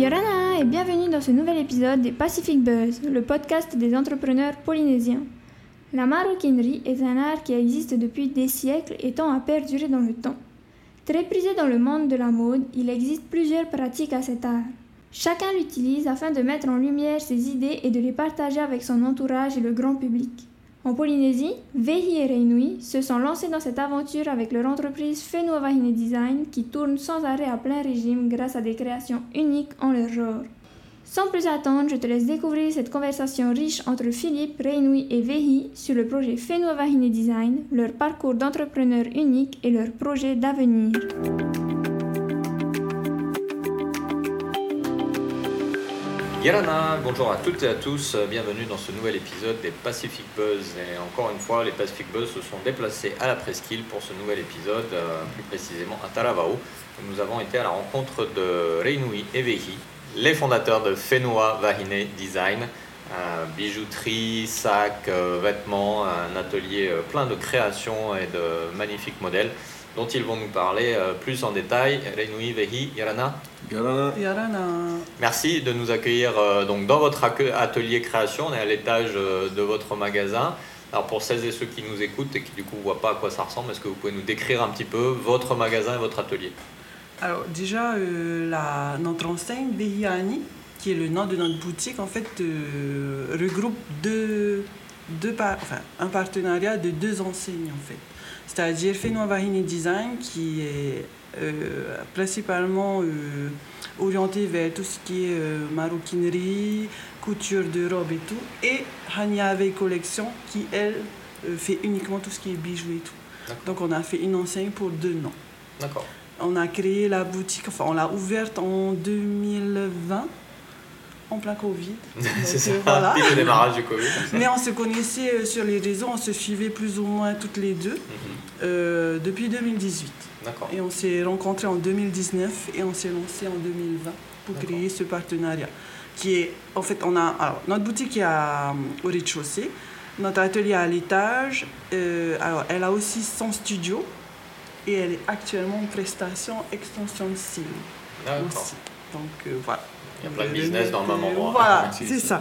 Yorana et bienvenue dans ce nouvel épisode des Pacific Buzz, le podcast des entrepreneurs polynésiens. La maroquinerie est un art qui existe depuis des siècles et tend à perdurer dans le temps. Très prisé dans le monde de la mode, il existe plusieurs pratiques à cet art. Chacun l'utilise afin de mettre en lumière ses idées et de les partager avec son entourage et le grand public. En Polynésie, Vehi et Reinui se sont lancés dans cette aventure avec leur entreprise Fenua Design qui tourne sans arrêt à plein régime grâce à des créations uniques en leur genre. Sans plus attendre, je te laisse découvrir cette conversation riche entre Philippe, Reinui et Vehi sur le projet Fenua Design, leur parcours d'entrepreneur unique et leur projet d'avenir. Yalana, bonjour à toutes et à tous, bienvenue dans ce nouvel épisode des Pacific Buzz. Et encore une fois, les Pacific Buzz se sont déplacés à la presqu'île pour ce nouvel épisode, euh, plus précisément à Taravao. où Nous avons été à la rencontre de Reinui et Vehi, les fondateurs de Fenua Vahine Design, euh, bijouterie, sacs, euh, vêtements, un atelier plein de créations et de magnifiques modèles dont ils vont nous parler plus en détail. Reinui, Vehi, Yarana, Yarana. Yarana. Merci de nous accueillir euh, donc dans votre atelier création. On est à l'étage euh, de votre magasin. Alors pour celles et ceux qui nous écoutent et qui du coup ne voient pas à quoi ça ressemble, est-ce que vous pouvez nous décrire un petit peu votre magasin et votre atelier? Alors déjà, euh, la, notre enseigne Behiani, qui est le nom de notre boutique, en fait, euh, regroupe deux, deux par- enfin, un partenariat de deux enseignes, en fait. C'est-à-dire Fenua Vahine Design, qui est euh, principalement euh, orienté vers tout ce qui est euh, maroquinerie, couture de robes et tout, et Hanyave Collection, qui, elle, fait uniquement tout ce qui est bijoux et tout. Donc on a fait une enseigne pour deux noms. D'accord. On a créé la boutique, enfin on l'a ouverte en 2020, en plein Covid. C'est ça, voilà. au démarrage du Covid. Mais on se connaissait sur les réseaux, on se suivait plus ou moins toutes les deux Mhm. euh, depuis 2018. Et on s'est rencontrés en 2019 et on s'est lancé en 2020 pour créer ce partenariat. Qui est, en fait, on a, alors, notre boutique est à, au rez-de-chaussée, notre atelier à l'étage. Euh, alors, elle a aussi son studio et elle est actuellement en prestation extension de style aussi. Donc euh, voilà. Il y a plein de business dans le même endroit. Voilà, C'est ça.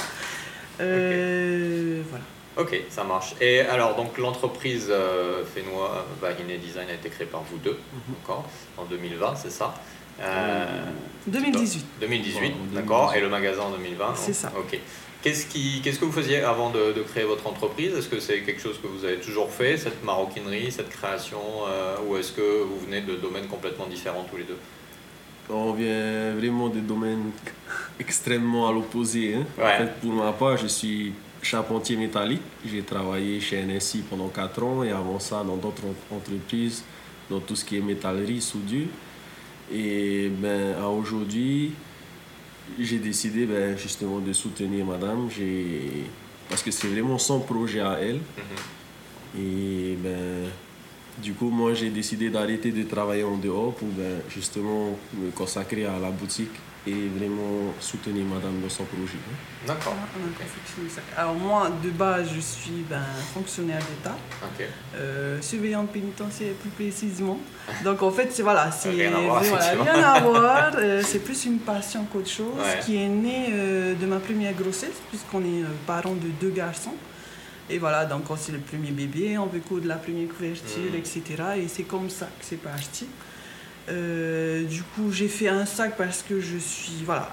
Euh, voilà. Ok, ça marche. Et alors, donc l'entreprise euh, Fenua Vahine Design a été créée par vous deux, Mhm. d'accord, en 2020, c'est ça Euh, 2018. 2018, Ouais, en d'accord, 2018. et le magasin en 2020 C'est ça. Ok. Qu'est-ce, qui, qu'est-ce que vous faisiez avant de, de créer votre entreprise? Est-ce que c'est quelque chose que vous avez toujours fait, cette maroquinerie, cette création, euh, ou est-ce que vous venez de domaines complètement différents tous les deux? On vient vraiment de domaines extrêmement à l'opposé. hein. Ouais. En fait, pour ma part, je suis charpentier métallique. J'ai travaillé chez NSI pendant 4 ans et avant ça dans d'autres en- entreprises, dans tout ce qui est métallerie, soudure. Et ben, à aujourd'hui, j'ai décidé ben, justement de soutenir madame. J'ai... Parce que c'est vraiment son projet à elle. Mhm. Et ben, du coup, moi, j'ai décidé d'arrêter de travailler en dehors pour ben, justement me consacrer à la boutique et vraiment soutenir madame dans son projet. hein. D'accord. Voilà, on a confectionné ça. Alors moi, de base, je suis ben, fonctionnaire d'État, Ok. euh, surveillante pénitentiaire plus précisément. Donc en fait, c'est voilà, c'est Rien à voir, voilà, effectivement. rien à voir. euh, c'est plus une passion qu'autre chose Ouais. qui est née euh, de ma première grossesse, puisqu'on est parents de deux garçons. Et voilà, donc quand c'est le premier bébé, on veut coudre la première couverture, Mhm. etc. Et c'est comme ça que c'est parti. Euh, du coup, j'ai fait un sac parce que je suis, voilà,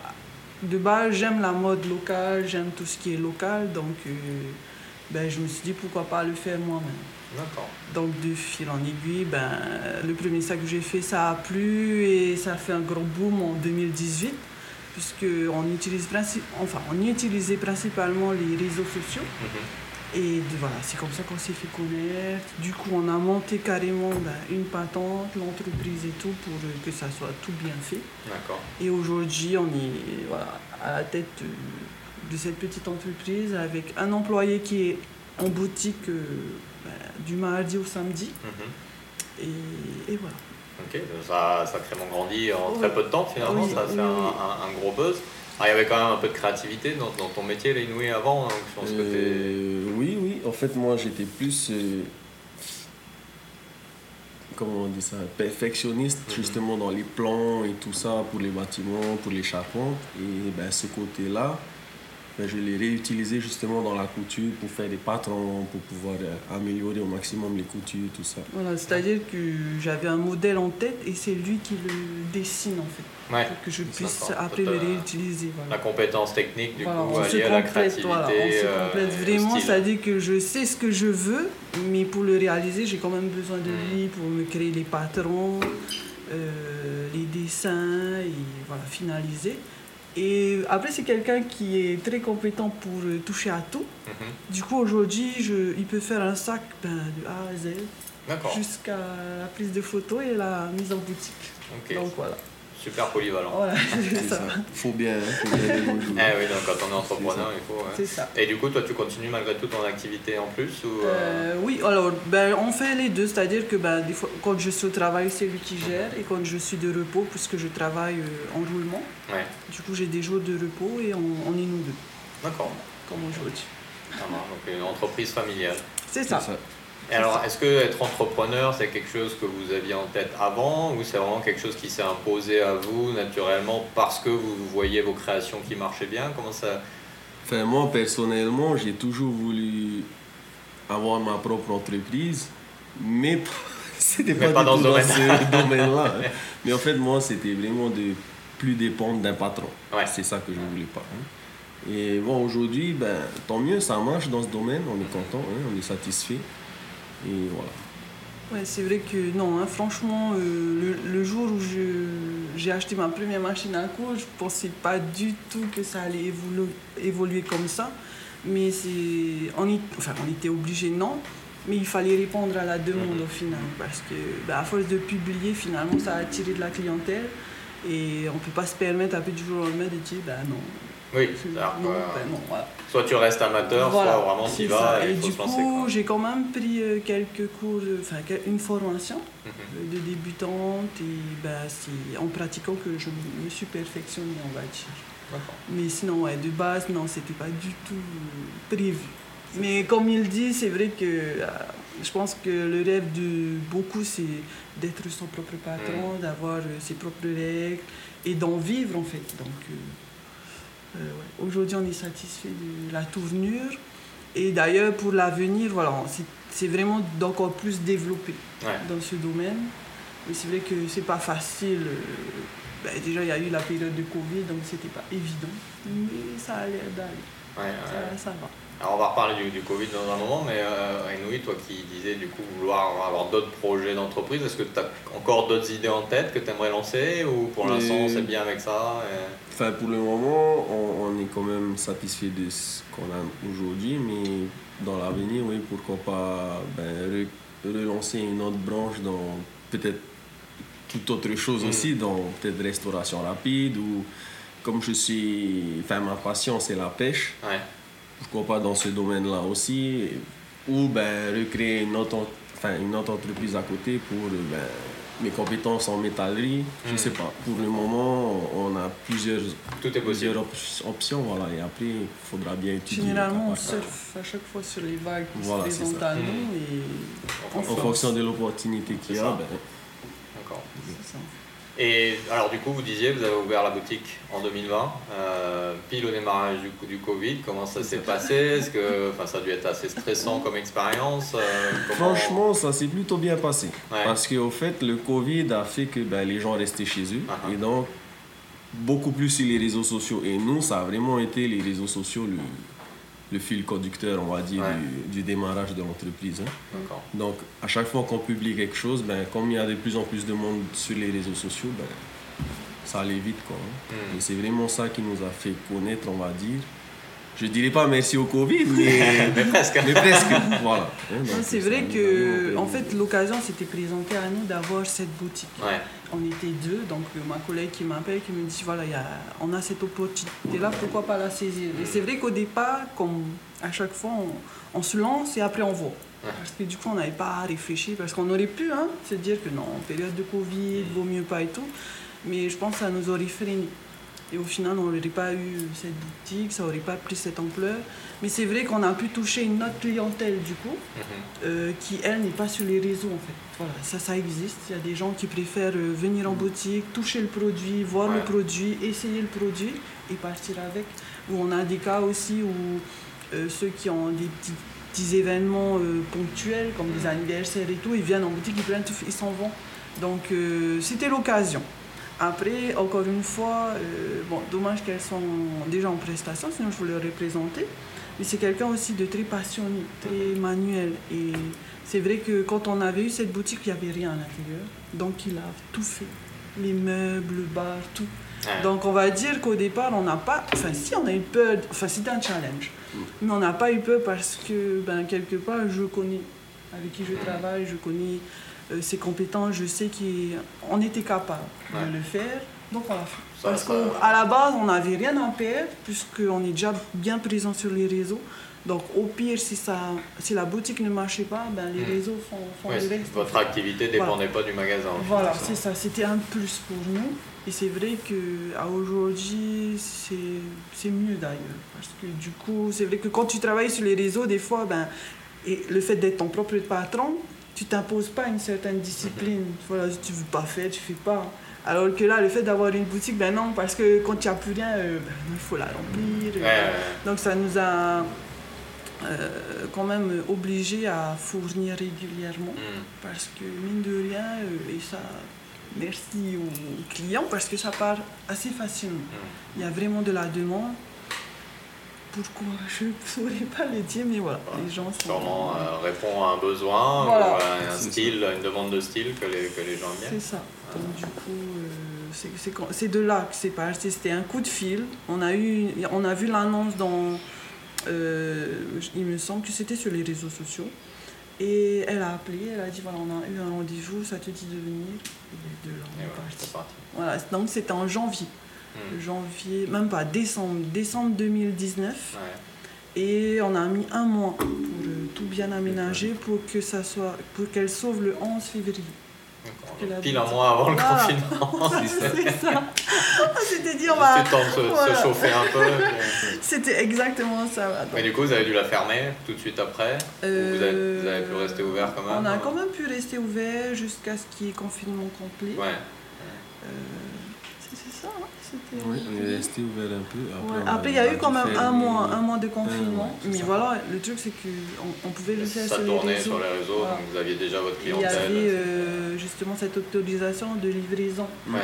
de base, j'aime la mode locale, j'aime tout ce qui est local, donc euh, ben, je me suis dit pourquoi pas le faire moi-même. D'accord. Donc de fil en aiguille, ben, le premier sac que j'ai fait, ça a plu et ça a fait un gros boom en 2018, puisque on utilise princi- enfin, on utilisait principalement les réseaux sociaux. Mhm. Et voilà, c'est comme ça qu'on s'est fait connaître. Du coup, on a monté carrément ben, une patente, l'entreprise et tout, pour que ça soit tout bien fait. D'accord. Et aujourd'hui, on est voilà, à la tête euh, de cette petite entreprise avec un employé qui est en boutique euh, ben, du mardi au samedi. Mhm. Et, et voilà. Ok, ça a sacrément grandi en très peu de temps finalement, Oui, ça a fait oui, un, oui. un- un gros buzz. Ah, il y avait quand même un peu de créativité dans, dans ton métier, les Inouïs, avant, donc je pense que oui, oui. En fait, moi, j'étais plus. euh, comment on dit ça, perfectionniste Mhm. justement dans les plans et tout ça pour les bâtiments, pour les charpentes. Et ben, ce côté-là, ben, je l'ai réutilisé justement dans la couture pour faire des patrons, pour pouvoir euh, améliorer au maximum les coutures, tout ça. Voilà, c'est-à-dire que j'avais un modèle en tête et c'est lui qui le dessine en fait, Ouais. pour que je puisse après le t'as réutiliser. La compétence technique, du Voilà, coup, on se à la complète, créativité. voilà, on se euh, complète vraiment, c'est-à-dire que je sais ce que je veux, mais pour le réaliser, j'ai quand même besoin de Mm. lui pour me créer les patrons, euh, les dessins et voilà, finaliser. Et après, c'est quelqu'un qui est très compétent pour euh, toucher à tout. Mhm. Du coup, aujourd'hui, je- il peut faire un sac ben, de A à Z D'accord. jusqu'à la prise de photos et la mise en boutique. Donc voilà. Super polyvalent. Voilà, c'est ça. ça. Faut bien, hein, faut bien les mots Eh oui, donc quand on est entrepreneur, il faut. ouais. C'est ça. Et du coup, toi, tu continues malgré tout ton activité en plus ou euh, Euh, oui, alors ben, on fait les deux, c'est-à-dire que ben, des fois, quand je suis au travail, c'est lui qui gère, et quand je suis de repos, puisque je travaille euh, en roulement, Ouais, du coup j'ai des jours de repos et on, on est nous deux, d'accord. comme aujourd'hui. Marche. Donc une entreprise familiale. C'est C'est ça. ça. Et alors, est-ce que être entrepreneur, c'est quelque chose que vous aviez en tête avant ou c'est vraiment quelque chose qui s'est imposé à vous naturellement parce que vous voyez vos créations qui marchaient bien? Comment ça? Enfin, moi, personnellement, j'ai toujours voulu avoir ma propre entreprise, mais c'était pas, pas dans ce domaine. domaine-là. hein. Mais en fait, moi, c'était vraiment de plus dépendre d'un patron. Ouais. C'est ça que je voulais pas. hein. Et bon, aujourd'hui, ben, tant mieux, ça marche dans ce domaine, on est content, hein, on est satisfait. Et voilà. Ouais, c'est vrai que non, hein, franchement, euh, le, le jour où j'ai acheté ma première machine à coudre, je pensais pas du tout que ça allait évolu- évoluer comme ça. Mais c'est, on, y- enfin, on était obligé, non, mais il fallait répondre à la demande Mhm. au final. Parce que bah, à force de publier, finalement, ça a attiré de la clientèle. Et on peut pas se permettre un peu du jour au lendemain de dire, bah non, Oui, non, ben non, voilà. soit tu restes amateur, Voilà, soit vraiment tu vas et Et il faut du se lancer. coup, j'ai quand même pris euh, quelques cours, euh, enfin une formation Mhm. euh, de débutante et bah, c'est en pratiquant que je me suis perfectionnée, on va dire. Mais sinon, ouais, de base, non, c'était pas du tout prévu. Mais comme il dit, c'est vrai que euh, je pense que le rêve de beaucoup, c'est d'être son propre patron, Mm. d'avoir euh, ses propres règles et d'en vivre en fait. Donc euh, euh, ouais. aujourd'hui, on est satisfait de la tournure. Et d'ailleurs, pour l'avenir, voilà, c'est- vraiment d'encore plus développer Ouais. dans ce domaine. Mais c'est vrai que c'est pas facile. euh, ben, déjà, il y a eu la période de Covid, donc c'était pas évident. Mais ça a l'air d'aller. Ouais, ouais. Ça, ça va. Alors on va reparler du, du Covid dans un moment, mais euh, Enoui, toi qui disais du coup vouloir avoir d'autres projets d'entreprise, est-ce que tu as encore d'autres idées en tête que tu aimerais lancer ou pour l'instant Euh, c'est bien avec ça et- Enfin, pour le moment, on, on est quand même satisfait de ce qu'on a aujourd'hui, mais dans l'avenir, oui, pourquoi pas ben, re- relancer une autre branche dans peut-être toute autre chose Mm. aussi, dans peut-être restauration rapide ou comme je suis. Enfin, ma passion, c'est la pêche, Ouais. pourquoi pas dans ce domaine-là aussi, ou ben, recréer une autre, en- enfin, une autre entreprise à côté pour ben, mes compétences en métallerie, je Mm. sais pas. Pour le moment, on a plusieurs Tout est possible. plusieurs op- options, voilà, et après, il faudra bien étudier. Généralement, on surfe à chaque fois sur les vagues qui Voilà, se présentent à nous. Et En En fonction. de l'opportunité qu'il y a, ben, D'accord. Et alors du coup, vous disiez, vous avez ouvert la boutique en 2020, euh, pile au démarrage du, coup- du Covid. Comment ça s'est passé? Est-ce que, enfin, ça a dû être assez stressant comme expérience euh, comment- franchement, ça s'est plutôt bien passé. Ouais. Parce qu'au fait, le Covid a fait que ben, les gens restaient chez eux. Ah. Et donc, beaucoup plus sur les réseaux sociaux. Et nous, ça a vraiment été les réseaux sociaux le, le fil conducteur, on va dire, Ouais. du, du démarrage de l'entreprise. hein. Donc, à chaque fois qu'on publie quelque chose, ben, comme il y a de plus en plus de monde sur les réseaux sociaux, ben, ça allait vite. Quoi, hein. Hmm. Et c'est vraiment ça qui nous a fait connaître, on va dire. Je dirais pas merci au Covid, mais, Mais presque. mais presque. Voilà. Donc, Non, C'est vrai que, en fait, l'occasion s'était présentée à nous d'avoir cette boutique. Ouais. On était deux, donc euh, ma collègue qui m'appelle, qui me dit voilà, il y a, on a cette opportunité-là, pourquoi pas la saisir? Et c'est vrai qu'au départ, comme à chaque fois, on, on se lance et après on voit. Ouais. Parce que du coup, on n'avait pas à réfléchir, parce qu'on aurait pu hein, se dire que non, en période de Covid, vaut mieux pas et tout. Mais je pense que ça nous aurait freiné. Et au final, on n'aurait pas eu cette boutique, ça n'aurait pas pris cette ampleur. Mais c'est vrai qu'on a pu toucher une autre clientèle du coup, Mhm. euh, qui elle n'est pas sur les réseaux en fait. Voilà, ça, ça existe. Il y a des gens qui préfèrent euh, venir en boutique, toucher le produit, voir le produit, essayer le produit et partir avec. Ou on a des cas aussi où euh, ceux qui ont des petits, petits événements euh, ponctuels comme des anniversaires et tout, ils viennent en boutique, ils prennent tout, ils s'en vont. Donc c'était l'occasion. Après, encore une fois, euh, bon, dommage qu'elles sont déjà en prestation, sinon je voulais les représenter. Mais c'est quelqu'un aussi de très passionné, très manuel. Et c'est vrai que quand on avait eu cette boutique, il n'y avait rien à l'intérieur. Donc il a tout fait. Les meubles, le bar, tout. Ouais. Donc on va dire qu'au départ, on n'a pas... Enfin si, on a eu peur. Enfin c'était un challenge. Mais on n'a pas eu peur parce que, ben, quelque part, je connais avec qui je travaille, je connais ses compétences, je sais qu'on était capable Ouais. de le faire. Donc on l'a fait. Ça, Parce qu'à la base, on n'avait rien à perdre puisqu'on est déjà bien présent sur les réseaux. Donc au pire, si, ça, si la boutique ne marchait pas, ben, les Mm. réseaux font, le reste. votre activité ne dépendait pas du magasin. Voilà, c'est ça, c'était un plus pour nous. Et c'est vrai qu'à aujourd'hui, c'est c'est mieux d'ailleurs. Parce que du coup, c'est vrai que quand tu travailles sur les réseaux, des fois, ben, et le fait d'être ton propre patron, tu t'imposes pas une certaine discipline. Voilà, si tu veux pas faire, tu fais pas. Alors que là, le fait d'avoir une boutique, ben non, parce que quand il n'y a plus rien, euh, ben, il faut la remplir. Ouais, euh, ouais, donc ça nous a euh, quand même obligés à fournir régulièrement. Hmm. parce que mine de rien, euh, et ça, merci aux clients parce que ça part assez facilement. Hmm. Il y a vraiment de la demande. Pourquoi Je ne saurais pas le dire, mais voilà, les gens sont. Sûrement euh, répond à un besoin, Voilà. ou à un style, une demande de style que les, que les gens bien. C'est ça. Donc du coup, euh, c'est- de là que c'est parti. C'était un coup de fil. On a, eu, on a vu l'annonce dans... euh, il me semble que c'était sur les réseaux sociaux. Et elle a appelé, elle a dit voilà, on a eu un rendez-vous, ça te dit de venir. Et de là, on est parti. Voilà, donc c'était en janvier. Hmm. Janvier, même pas décembre, décembre 2019. Ouais. Et on a mis un mois pour euh, tout bien aménager pour que ça soit, pour qu'elle sauve le 11 février. Pile un mois avant le Voilà. confinement. c'est ça. C'était dire, bah, le temps de se, se voilà. chauffer un peu. c'était exactement ça. voilà. Mais du coup, vous avez dû la fermer tout de suite après Ou vous, avez, vous avez pu rester ouvert quand même Euh, On a hein? quand même pu rester ouvert jusqu'à ce qu'il y ait confinement complet. Ouais. Euh, c'est c'est ça, hein, c'était- Oui, on est resté ouvert un peu. Ouais. on a- Après, il y a eu quand même un mois, un mois de confinement. Ouais, mais ça. voilà, le truc, c'est qu'on on pouvait le faire Ça sur les tournait réseaux. sur les réseaux, Voilà. donc vous aviez déjà votre Il y clientèle. avait euh, justement cette autorisation de livraison. Ouais. Donc,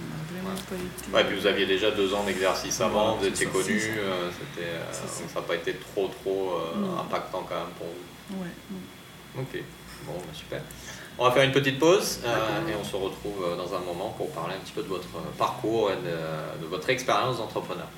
on n'a vraiment Ouais. puis vous aviez déjà deux ans d'exercice avant, Voilà, vous étiez connu, euh, euh, ça. n'a pas été trop trop euh, impactant quand même pour vous. Ouais. Ok, bon, bah, super. On va faire une petite pause euh, et on se retrouve euh, dans un moment pour parler un petit peu de votre euh, parcours et de, de votre expérience d'entrepreneur.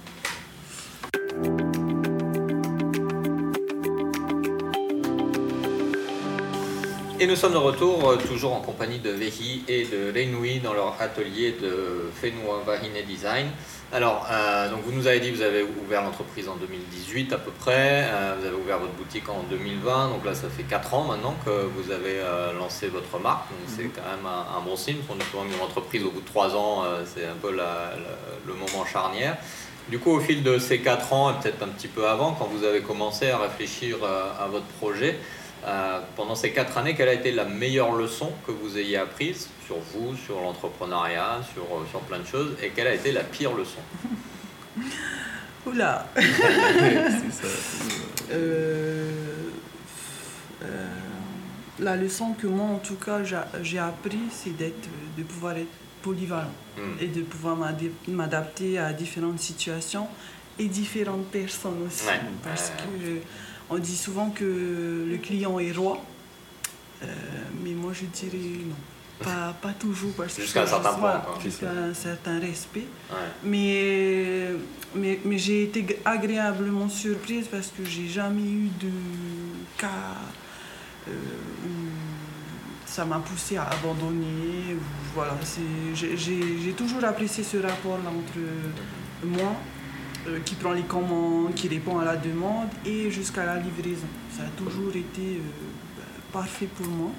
Et nous sommes de retour, euh, toujours en compagnie de Vehi et de Renoui dans leur atelier de Fenua Vahine Design. Alors, euh, donc vous nous avez dit que vous avez ouvert l'entreprise en 2018 à peu près, euh, vous avez ouvert votre boutique en 2020, donc là ça fait 4 ans maintenant que vous avez euh, lancé votre marque, donc c'est quand même un, un bon signe, parce qu'on dit souvent qu'une entreprise au bout de 3 ans, c'est un peu la- la- le moment charnière. Du coup, au fil de ces 4 ans, et peut-être un petit peu avant, quand vous avez commencé à réfléchir à votre projet, euh, pendant ces 4 années, quelle a été la meilleure leçon que vous ayez apprise sur vous, sur l'entrepreneuriat, sur, euh, sur plein de choses, et quelle a été la pire leçon? Oula ça. Euh, euh, La leçon que moi, en tout cas, j'a- j'ai appris, c'est d'être, de pouvoir être polyvalent Hmm. et de pouvoir m'adapter à différentes situations et différentes personnes aussi. Ouais. Parce que euh, on dit souvent que le client est roi, euh, mais moi je dirais non. Pas, pas toujours parce que Jusqu'à un certain point, jusqu'à un certain respect Ouais. mais, mais, mais j'ai été agréablement surprise parce que j'ai jamais eu de cas euh, où ça m'a poussé à abandonner. voilà, c'est- j'ai- j'ai j'ai toujours apprécié ce rapport-là entre moi, euh, qui prend les commandes, qui répond à la demande, et jusqu'à la livraison. Ça a toujours été euh, parfait pour moi.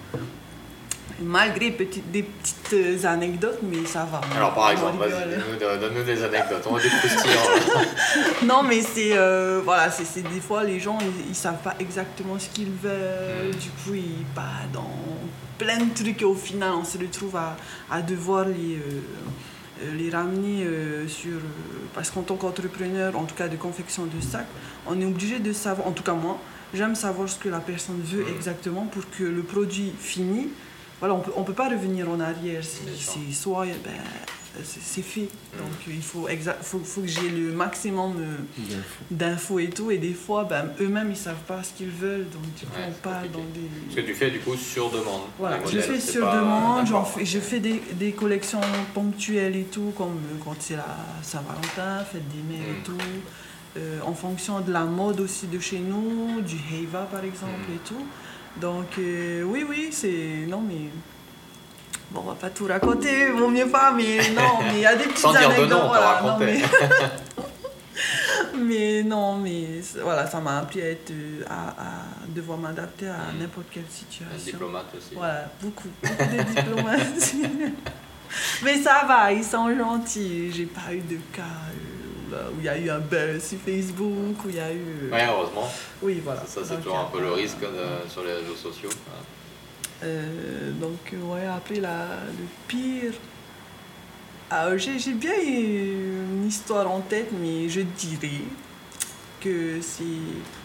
Malgré des petites euh, anecdotes, mais ça va. Alors par exemple, donne-nous des anecdotes, on va des. Non, mais c'est euh, voilà, c'est des fois les gens ils, ils savent pas exactement ce qu'ils veulent. Mm. Du coup, ils partent dans plein de trucs et au final, on se retrouve à, à devoir les euh, les ramener euh, sur euh, parce qu'en tant qu'entrepreneur, en tout cas de confection de sacs, on est obligé de savoir. En tout cas moi, j'aime savoir ce que la personne veut exactement pour que le produit fini. Voilà, on peut on peut pas revenir en arrière. C'est soit ben, c'est fait. Donc il faut, faut, faut que j'ai le maximum euh, d'infos et tout. Et des fois, ben, eux-mêmes, ils savent pas ce qu'ils veulent. Donc du coup, Ouais, on compliqué. dans Ce que des... tu fais du coup sur demande. Voilà, je fais sur demande, fais, je fais des, des collections ponctuelles et tout, comme euh, quand c'est la Saint-Valentin, fête des mères Mm. et tout. Euh, en fonction de la mode aussi de chez nous, du Heiva par exemple Mm. et tout. Donc euh, oui, oui, c'est... Non mais... Bon, on va pas tout raconter, vaut mieux pas, mais non, mais il y a des petites Sans dire de anecdotes. nom, voilà, non, mais... mais non, mais voilà, ça m'a appris à, être, euh, à, à devoir m'adapter à Mm. n'importe quelle Un situation. diplomate aussi. Voilà, beaucoup, beaucoup de diplomatie. Mais ça va, ils sont gentils. J'ai pas eu de cas euh, où il y a eu un buzz sur Facebook, où il y a eu. euh, Ouais, heureusement. Oui, voilà. Ça, c'est toujours un peu le risque de- sur les réseaux sociaux. Euh, donc, ouais, après, la, le pire. Ah, j'ai j'ai bien une histoire en tête, mais je dirais que c'est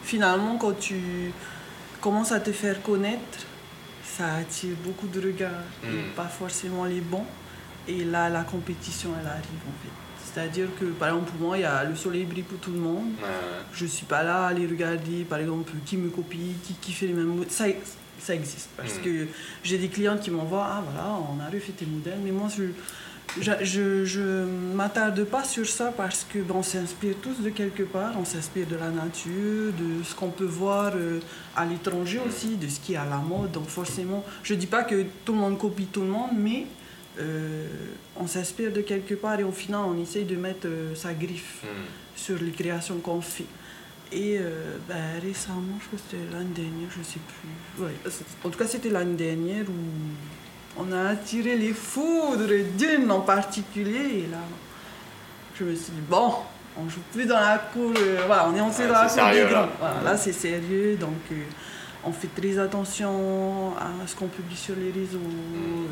finalement quand tu commences à te faire connaître, ça attire beaucoup de regards, et Mm. pas forcément les bons. Et là, la compétition, elle arrive en fait. C'est-à-dire que, par exemple, pour moi, il y a le soleil brille pour tout le monde. Ouais. Je suis pas là à aller regarder, par exemple, qui me copie, qui, qui fait les mêmes mots. Ça, ça existe. Parce Mm. que j'ai des clients qui m'envoient Ah voilà, on a refait tes modèles. Mais moi, je je, je, je m'attarde pas sur ça parce que ben, on s'inspire tous de quelque part. On s'inspire de la nature, de ce qu'on peut voir euh, à l'étranger aussi, de ce qui est à la mode. Donc, forcément, je dis pas que tout le monde copie tout le monde, mais. euh, on s'inspire de quelque part et au final on essaye de mettre euh, sa griffe Hmm. sur les créations qu'on fait. Et euh, ben, récemment, je crois que c'était l'année dernière, je sais plus. Ouais, en tout cas, c'était l'année dernière où on a attiré les foudres d'une en particulier. Et là, je me suis dit, bon, on joue plus dans la cour. euh, voilà, on est entré Ouais, dans la cour des. Voilà, là, c'est sérieux. Donc, euh, on fait très attention à ce qu'on publie sur les réseaux. Mm.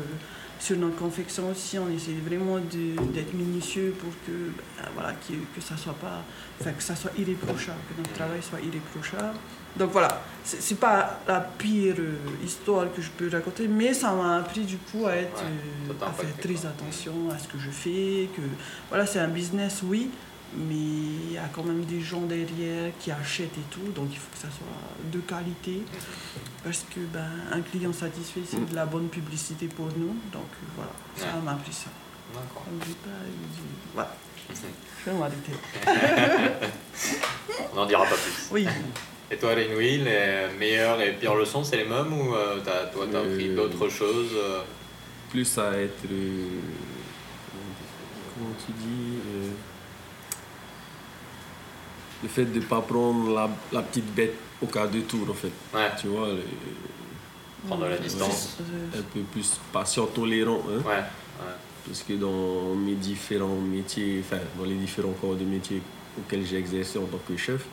Sur notre confection aussi, on essaie vraiment d'être minutieux pour que, ben, voilà, que, que ça soit pas, enfin, que ça soit irréprochable, que notre travail soit irréprochable. Donc voilà, c'est pas la pire euh, histoire que je peux raconter, mais ça m'a appris du coup à être, Ouais, euh, à faire très attention à ce que je fais, que voilà, c'est un business, oui, mais il y a quand même des gens derrière qui achètent et tout, donc il faut que ça soit de qualité. Parce que ben, un client satisfait, c'est de la bonne publicité pour nous. Donc euh, voilà, ça Ouais. m'a appris ça. D'accord. Voilà. Je vais m'arrêter. On n'en dira pas plus. Oui. Et toi, Renouille, les meilleures et pires leçons, c'est les mêmes ou euh, t'as- toi, t'as Euh, appris d'autres choses euh, Plus à être. euh, comment tu dis euh, Le fait de ne pas prendre la, la petite bête au cas de tour, en fait. Ouais, Tu vois, le- prendre de la distance. Un peu plus patient, tolérant. Hein, Ouais, ouais. Parce que dans mes différents métiers, enfin, dans les différents corps de métier auxquels j'ai exercé en tant que chef,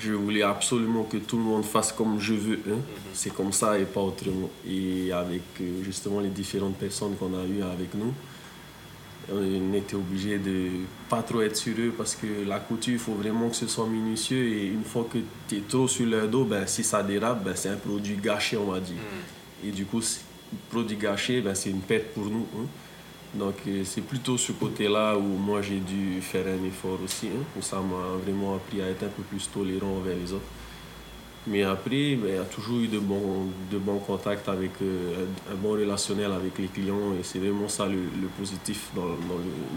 je voulais absolument que tout le monde fasse comme je veux. hein. Mhm. C'est comme ça et pas autrement. Et avec euh, justement les différentes personnes qu'on a eues avec nous, on était obligé de pas trop être sur eux parce que la couture, il faut vraiment que ce soit minutieux. Et une fois que tu es trop sur leur dos, ben, si ça dérape, ben, c'est un produit gâché, on va dire. Hmm. Et du coup, produit gâché, ben, c'est une perte pour nous. hein. Donc, euh, c'est plutôt ce côté-là où moi j'ai dû faire un effort aussi. hein, où ça m'a vraiment appris à être un peu plus tolérant envers les autres. Mais après, ben, il y a toujours eu de bons, de bons contacts avec euh, un, bon relationnel avec les clients. Et c'est vraiment ça le, le positif dans,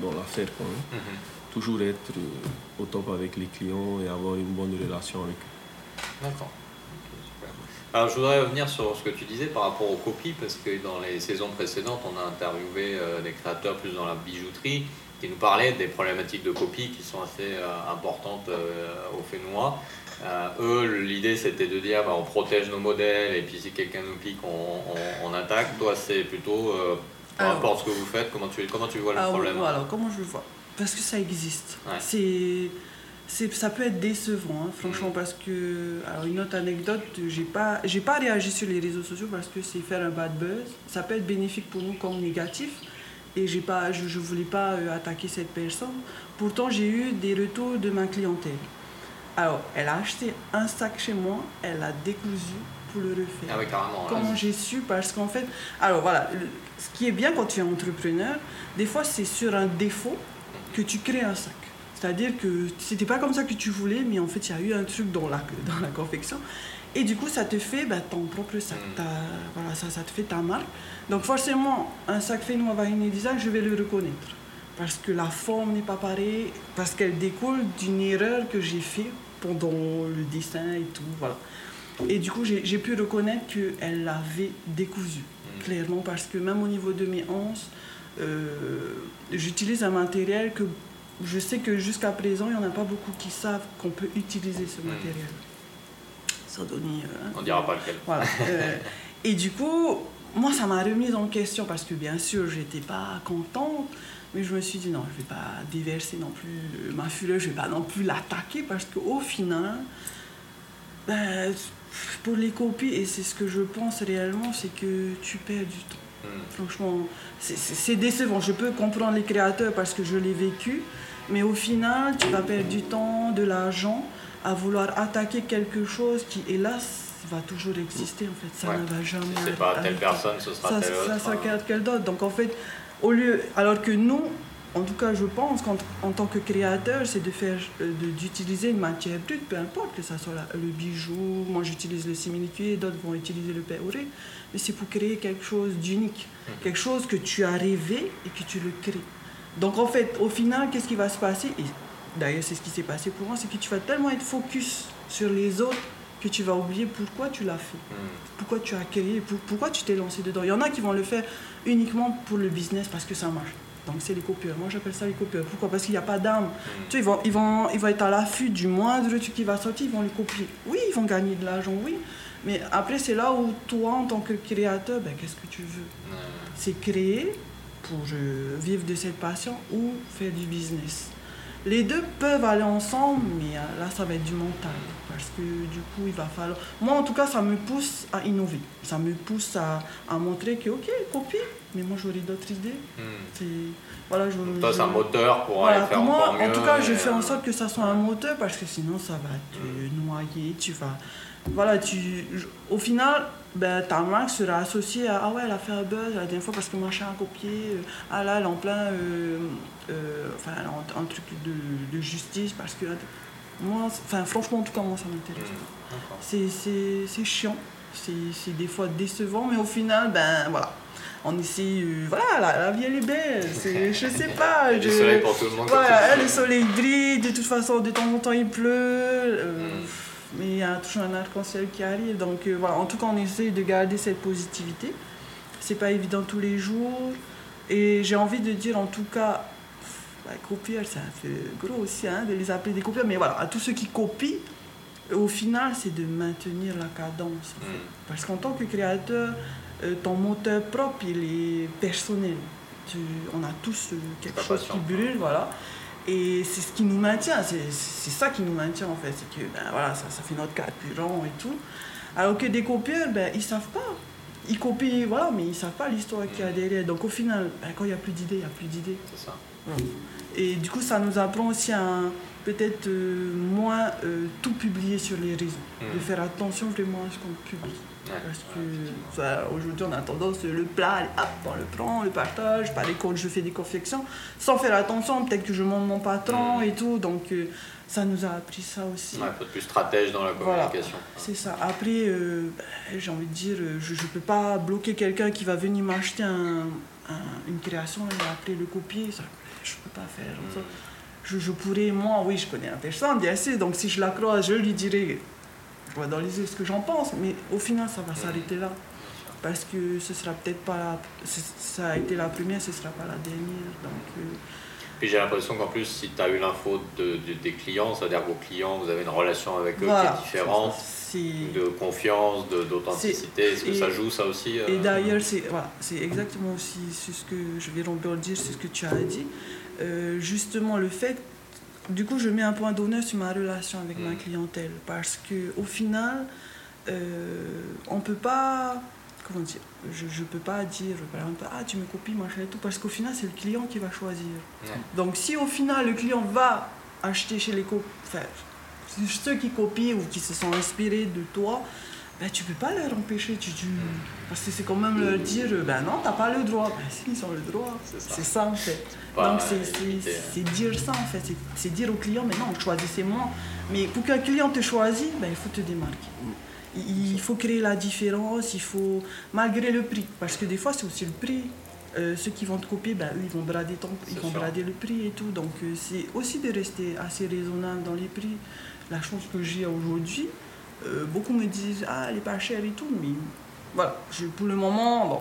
dans, l'affaire. quoi, hein. Mhm. Toujours être euh, au top avec les clients et avoir une bonne relation avec eux. D'accord. Alors je voudrais revenir sur ce que tu disais par rapport aux copies, parce que dans les saisons précédentes, on a interviewé euh, des créateurs plus dans la bijouterie qui nous parlaient des problématiques de copie qui sont assez importantes au Fénois. Euh, eux, l'idée c'était de dire bah, on protège nos modèles et puis si quelqu'un nous pique, on, on, attaque. Toi, c'est plutôt euh, peu importe ce que vous faites, comment tu, comment tu vois le ah, problème? Voilà, comment je le vois? Parce que ça existe. C'est ça peut être décevant, hein, franchement, mm. parce que. Alors, une autre anecdote, j'ai pas, pas réagi sur les réseaux sociaux parce que c'est faire un bad buzz. Ça peut être bénéfique pour nous comme négatif. Et j'ai pas, je ne voulais pas euh, attaquer cette personne. Pourtant, j'ai eu des retours de ma clientèle. Alors, elle a acheté un sac chez moi, elle a décousu pour le refaire. Ah oui, carrément. Comment j'ai su? Parce qu'en fait, alors voilà, ce qui est bien quand tu es entrepreneur, des fois c'est sur un défaut que tu crées un sac. C'est-à-dire que c'était pas comme ça que tu voulais, mais en fait, il y a eu un truc dans la, dans la confection. Et du coup, ça te fait bah, ton propre sac. Mm. Voilà, ça, ça te fait ta marque. Donc, forcément, un sac fait nous une Design, je vais le reconnaître. Parce que la forme n'est pas pareille, parce qu'elle découle d'une erreur que j'ai faite pendant le dessin et tout. Voilà. Et du coup, j'ai pu reconnaître qu'elle l'avait décousu, mm. clairement, parce que même au niveau de mes hanches, euh, j'utilise un matériel que je sais que jusqu'à présent, il n'y en a pas beaucoup qui savent qu'on peut utiliser ce hmm. matériel. Sans donner. Euh, On ne dira pas lequel. Voilà. Euh, et du coup, moi, ça m'a remis en question parce que bien sûr, j'étais pas contente, mais je me suis dit non, je vais pas déverser non plus ma fureur, je vais pas non plus l'attaquer parce qu'au final, ben, pour les copies, et c'est ce que je pense réellement, c'est que tu perds du temps. Hmm. Franchement, c'est décevant. Je peux comprendre les créateurs parce que je l'ai vécu, mais au final, tu vas perdre du temps, de l'argent à vouloir attaquer quelque chose qui, hélas, va toujours exister. En fait, ça ne va jamais. c'est pas telle personne, ce sera ça, telle autre. Ça, ça, quelle d'autre? Donc en fait, au lieu, alors que nous, en tout cas, je pense qu'en tant que créateur, c'est de faire, euh, d'utiliser une matière brute, peu importe que ce soit le bijou, moi j'utilise le simili d'autres vont utiliser le péoré, mais c'est pour créer quelque chose d'unique, quelque chose que tu as rêvé et que tu le crées. Donc en fait, au final, qu'est-ce qui va se passer? Et d'ailleurs, c'est ce qui s'est passé pour moi, c'est que tu vas tellement être focus sur les autres que tu vas oublier pourquoi tu l'as fait, hmm. pourquoi tu as créé, pourquoi tu t'es lancé dedans. Il y en a qui vont le faire uniquement pour le business parce que ça marche. Donc c'est les copieurs. Moi j'appelle ça les copieurs. Pourquoi? Parce qu'il n'y a pas d'âme. Hmm. Tu ils vont, ils, vont, ils vont être à l'affût du moindre truc qui va sortir, ils vont les copier. Oui, ils vont gagner de l'argent, oui. Mais après c'est là où toi en tant que créateur, ben, qu'est-ce que tu veux? C'est créer pour euh, vivre de cette passion ou faire du business. Les deux peuvent aller ensemble, mais euh, là, ça va être du mental. Parce que du coup, il va falloir. Moi, en tout cas, ça me pousse à innover. Ça me pousse à, à montrer que, ok, copie, mais moi, j'aurai d'autres idées. Hmm. Voilà, je, Toi, c'est un moteur pour aller faire moi, encore mieux. En tout cas, je fais en sorte que ça soit un moteur parce que sinon, ça va te hmm. noyer. Tu vas. Voilà, tu. Au final, ben, ta marque sera associée à Ah ouais, elle a fait un buzz la dernière fois parce que machin a copié. Euh, ah là, elle est en plein. Euh, euh, enfin, un, truc de, de, justice parce que. Moi, enfin, franchement, en tout cas, moi, ça m'intéresse mmh, C'est chiant. C'est des fois décevant, mais au final, ben voilà. On essaie. voilà, la, vie, elle est belle. je sais pas. Le soleil pour tout le monde. Voilà, le soleil brille, de toute façon, de temps en temps, il pleut. Mmh mais il y a toujours un arc-en-ciel qui arrive. Donc euh, voilà, en tout cas, on essaie de garder cette positivité. C'est pas évident tous les jours. Et j'ai envie de dire, en tout cas, bah, copier, c'est un peu gros aussi hein, de les appeler des copieurs, mais voilà, à tous ceux qui copient, au final, c'est de maintenir la cadence. Mm. Parce qu'en tant que créateur, euh, ton moteur propre, il est personnel. on a tous euh, quelque chose qui brûle, voilà. Et c'est ce qui nous maintient, c'est ça qui nous maintient en fait, c'est que ben, voilà, ça, ça fait notre carburant et tout. Alors que des copieurs, ben, ils savent pas. Ils copient, voilà, mais ils savent pas l'histoire qu'il y a derrière. Donc au final, ben, quand il n'y a plus d'idées, il n'y a plus d'idées. C'est ça. Et du coup, ça nous apprend aussi à peut-être euh, moins euh, tout publier sur les réseaux, de hmm. faire attention vraiment à ce qu'on publie. Parce que aujourd'hui, on a tendance, le plat, hop, on le prend, on le partage. Par contre, je fais des confections sans faire attention. Peut-être que je monte mon patron mm. et tout. Donc, euh, ça nous a appris ça aussi. Il faut être plus stratège dans la communication. c'est ça. Après, euh, ben, j'ai envie de dire, euh, je ne peux pas bloquer quelqu'un qui va venir m'acheter une création et après le copier. Ça, je ne peux pas faire. Mm. Je, je, pourrais, moi, oui, je connais la personne, bien sûr. Donc, si je la croise, je lui dirais yeux ce que j'en pense, mais au final, ça va s'arrêter là. Parce que ce sera peut-être pas la, ça a été la première, ce sera pas la dernière. Donc, euh, Puis j'ai l'impression qu'en plus, si tu as eu l'info de, de- des clients, c'est-à-dire vos clients, vous avez une relation avec eux Voilà. qui est différente, de confiance, d'authenticité. Est-ce que ça joue ça aussi euh, Et d'ailleurs, c'est voilà, exactement aussi ce que je vais rebondir sur ce que tu as dit. Euh, justement, le fait, du coup, je mets un point d'honneur sur ma relation avec ma clientèle parce que au final, euh, on peut pas, comment dire, je, je peux pas dire par exemple ah tu me copies machin et tout parce qu'au final c'est le client qui va choisir. Donc si au final le client va acheter chez les co- enfin, ceux qui copient ou qui se sont inspirés de toi, ben, tu peux pas leur empêcher. Tu, tu- Parce que c'est quand même leur dire, ben non, t'as pas le droit. Ben si, ils ont le droit. C'est ça. En fait. Donc c'est- hein. c'est dire ça en fait. C'est- dire au client, mais non, choisissez-moi. Mais pour qu'un client te choisisse, ben, il faut te démarquer. Il faut créer la différence, il faut, malgré le prix, parce que des fois c'est aussi le prix. Euh, ceux qui vont te copier, ben, eux, ils vont brader, ton, ils vont sûr. brader le prix et tout. Donc euh, c'est aussi de rester assez raisonnable dans les prix. La chance que j'ai aujourd'hui, euh, beaucoup me disent Ah, elle est pas chère et tout. Mais voilà, je- pour le moment, bon,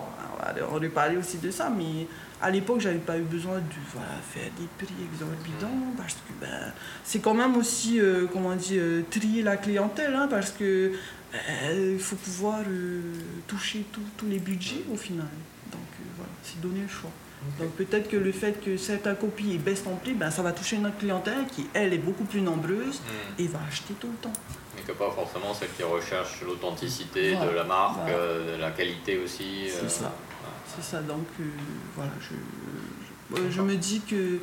on va reparler aussi de ça, mais à l'époque, j'avais pas eu besoin de voilà, faire des prix exorbitants parce que ben, c'est quand même aussi, euh, comment dire, euh, trier la clientèle hein, parce que ben, il faut pouvoir toucher tous les budgets au final. Donc voilà, c'est donner le choix. Donc peut-être que le fait que certains copies baissent en prix, ben, ça va toucher notre clientèle qui, elle, est beaucoup plus nombreuse Hmm. et va acheter tout le temps. Que pas forcément celle qui recherche l'authenticité de la marque, Voilà. euh, de la qualité aussi. C'est euh, ça. C'est ça, donc euh, voilà, je, je, je me dis que,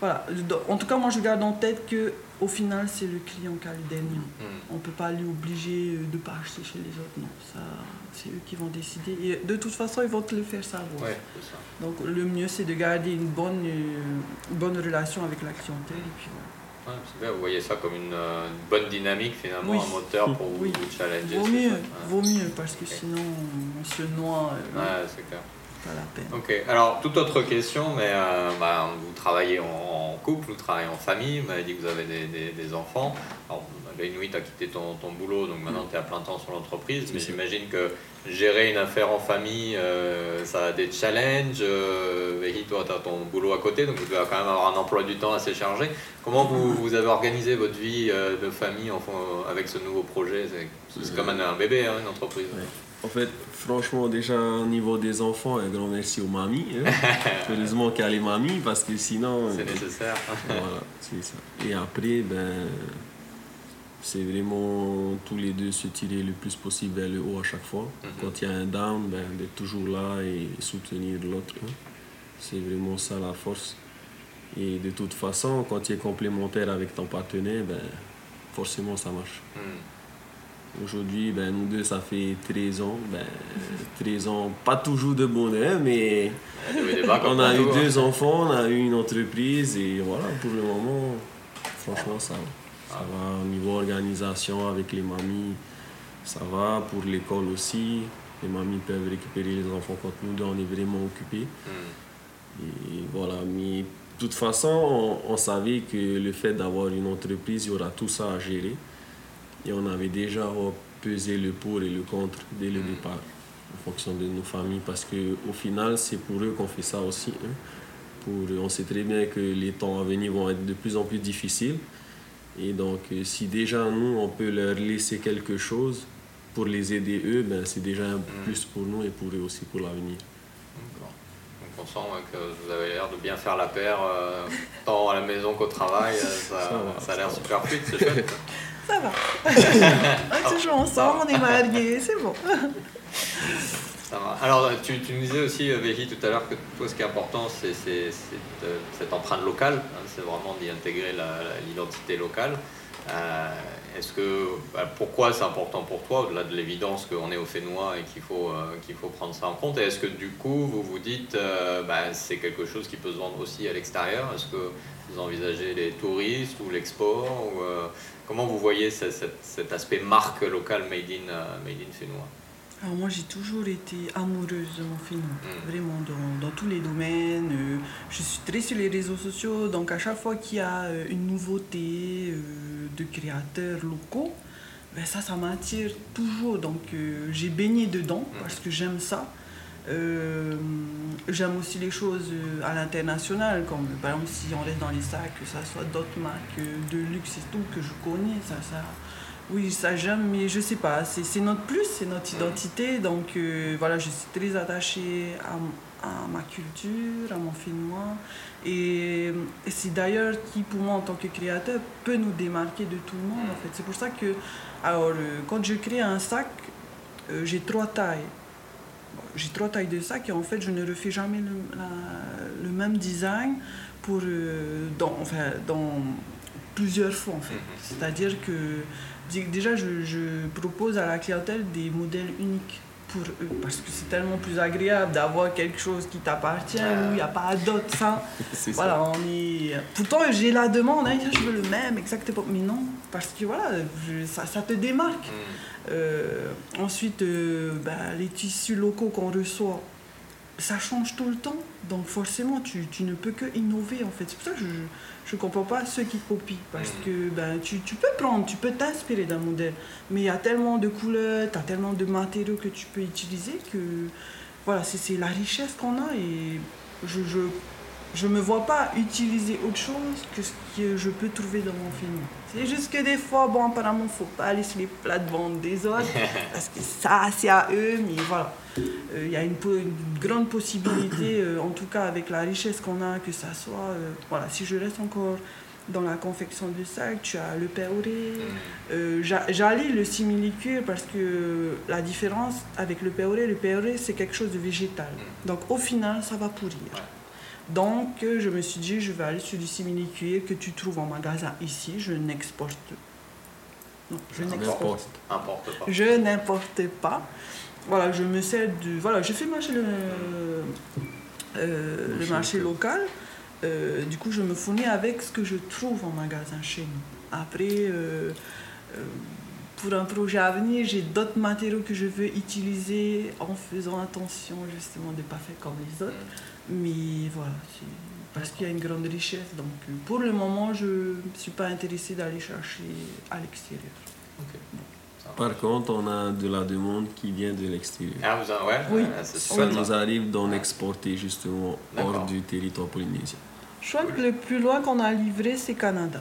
voilà, en tout cas, moi je garde en tête que au final, c'est le client qui a le dernier. Hmm. On ne peut pas lui obliger de pas acheter chez les autres, non, ça, c'est eux qui vont décider. Et de toute façon, ils vont te le faire savoir. Ouais, ça. Donc le mieux, c'est de garder une bonne, euh, une bonne relation avec la clientèle. Et puis voilà. Ouais, c'est bien, vous voyez ça comme une, euh, une bonne dynamique finalement, Oui. un moteur pour vous, Oui. vous challenger. Vaut mieux, ouais. vaut mieux, parce que sinon, on se noie, euh, Ouais, c'est clair. pas la peine. Ok, alors toute autre question, mais euh, bah, vous travaillez en, en couple, vous travaillez en famille, vous m'avez dit que vous avez des, des- des enfants. Alors, Inuit a quitté ton, ton boulot, donc maintenant tu es à plein temps sur l'entreprise, mais j'imagine que gérer une affaire en famille, euh, ça a des challenges. Euh, Vehi, toi, tu as ton boulot à côté, donc vous devez quand même avoir un emploi du temps assez chargé. Comment vous, vous avez organisé votre vie euh, de famille enfin, avec ce nouveau projet? C'est comme un, un bébé, hein, une entreprise. Ouais. En fait, franchement, déjà au niveau des enfants, un grand merci aux mamies. hein. Heureusement qu'il y a les mamies parce que sinon. C'est euh, nécessaire. voilà, c'est ça. Et après, ben, c'est vraiment tous les deux se tirer le plus possible vers le haut à chaque fois. Mhm. Quand il y a un down, ben, d'être toujours là et soutenir l'autre. hein. C'est vraiment ça la force. Et de toute façon, quand tu es complémentaire avec ton partenaire, ben, forcément ça marche. Hmm. Aujourd'hui, ben, nous deux, ça fait 13 ans. Ben, 13 ans, pas toujours de bonheur, mais on a eu hein. deux enfants, on a eu une entreprise et voilà, pour le moment, franchement, ça va. Ça va au niveau organisation avec les mamies, ça va. Pour l'école aussi, les mamies peuvent récupérer les enfants quand nous deux, on est vraiment occupés. Hmm. Et voilà, mais de toute façon, on, on savait que le fait d'avoir une entreprise, il y aura tout ça à gérer. Et on avait déjà pesé le pour et le contre dès le Mm. départ, en fonction de nos familles, parce qu'au final, c'est pour eux qu'on fait ça aussi. hein. Pour, on sait très bien que les temps à venir vont être de plus en plus difficiles. Et donc, euh, si déjà nous, on peut leur laisser quelque chose pour les aider eux, ben, c'est déjà un plus pour nous et pour eux aussi pour l'avenir. D'accord. Donc on sent que vous avez l'air de bien faire la paire, euh, tant à la maison qu'au travail. euh, Ça, Ça va, ça a l'air super fluide, c'est chouette. Ça va. on est toujours ensemble, on est mariés, c'est bon. Alors tu, tu nous disais aussi, euh, Véhi, tout à l'heure, que toi ce qui est important, c'est euh, cette empreinte locale. hein, c'est vraiment d'y intégrer l'identité locale. Euh, Est-ce que bah, pourquoi c'est important pour toi, au-delà de l'évidence qu'on est au Fénois et qu'il faut qu'il faut prendre ça en compte? Et est-ce que du coup vous vous dites euh, bah, c'est quelque chose qui peut se vendre aussi à l'extérieur? Est-ce que vous envisagez les touristes ou l'export Comment vous voyez ce- cet- aspect marque locale made in euh, made in Fénois? Alors moi j'ai toujours été amoureuse de mon film, Mm. vraiment dans, dans tous les domaines. euh, je suis très sur les réseaux sociaux, donc à chaque fois qu'il y a euh, une nouveauté euh, de créateurs locaux, ben ça, ça m'attire toujours. Donc j'ai baigné dedans Mm. parce que j'aime ça. J'aime aussi les choses à l'international, comme par exemple si on reste dans les sacs, que ça soit d'autres marques de luxe et tout que je connais, ça, ça, oui, ça j'aime, mais je sais pas, c'est notre plus, c'est notre identité, donc euh, voilà, je suis très attachée à, à ma culture, à mon finnois, et, et c'est d'ailleurs qui, pour moi, en tant que créateur, peut nous démarquer de tout le monde, en fait. C'est pour ça que, alors, euh, quand je crée un sac, euh, j'ai trois tailles. Bon, J'ai trois tailles de sac et en fait, je ne refais jamais le, la- le même design pour, euh, dans, enfin, dans plusieurs fois, en fait. Mhm. C'est-à-dire que déjà, je, je propose à la clientèle des modèles uniques pour eux parce que c'est tellement plus agréable d'avoir quelque chose qui t'appartient où il n'y a pas d'autres. Enfin, C'est voilà, on est... Pourtant, j'ai la demande, hein, je veux le même, exactement. Mais non, parce que voilà, je- ça, ça te démarque. Hmm. Euh, ensuite, euh, bah, les tissus locaux qu'on reçoit, ça change tout le temps. Donc forcément, tu, tu ne peux que innover en fait. C'est pour ça que je ne comprends pas ceux qui copient. Parce Mhm. que ben, tu, tu peux prendre, tu peux t'inspirer d'un modèle. Mais il y a tellement de couleurs, tu as tellement de matériaux que tu peux utiliser que voilà, c'est la richesse qu'on a et je je, je me vois pas utiliser autre chose que ce que je peux trouver dans mon film. C'est juste que des fois, bon, apparemment, faut pas aller sur les plates-bandes des autres parce que ça, c'est à eux, mais voilà. Euh, Il y a une, grande possibilité, euh, en tout cas avec la richesse qu'on a, que ça soit. euh, voilà, si je reste encore dans la confection du sac, tu as le peoré, Hmm. euh, j'a- J'allie le simili-cuir parce que la différence avec le peoré, le peoré c'est quelque chose de végétal. Mm. Donc au final, ça va pourrir. Donc je me suis dit, je vais aller sur du simili-cuir que tu trouves en magasin ici. Je n'exporte. Non, je N'importe. n'exporte. Pas. Je n'importe pas. Voilà, je me sers du. Voilà, je fais marcher le, euh, le Marché local. Euh, du coup, je me fournis avec ce que je trouve en magasin chez nous. Après, euh, pour un projet à venir, j'ai d'autres matériaux que je veux utiliser en faisant attention justement de ne pas faire comme les autres. Mais voilà, parce qu'il y a une grande richesse. Donc, pour le moment, je ne suis pas intéressée d'aller chercher à l'extérieur. Ça Par contre, on a de la demande qui vient de l'extérieur. Ah, vous en... ouais, Oui. c'est Ça nous arrive d'en exporter justement hors du territoire polynésien. Je crois que le plus loin qu'on a livré, c'est Canada.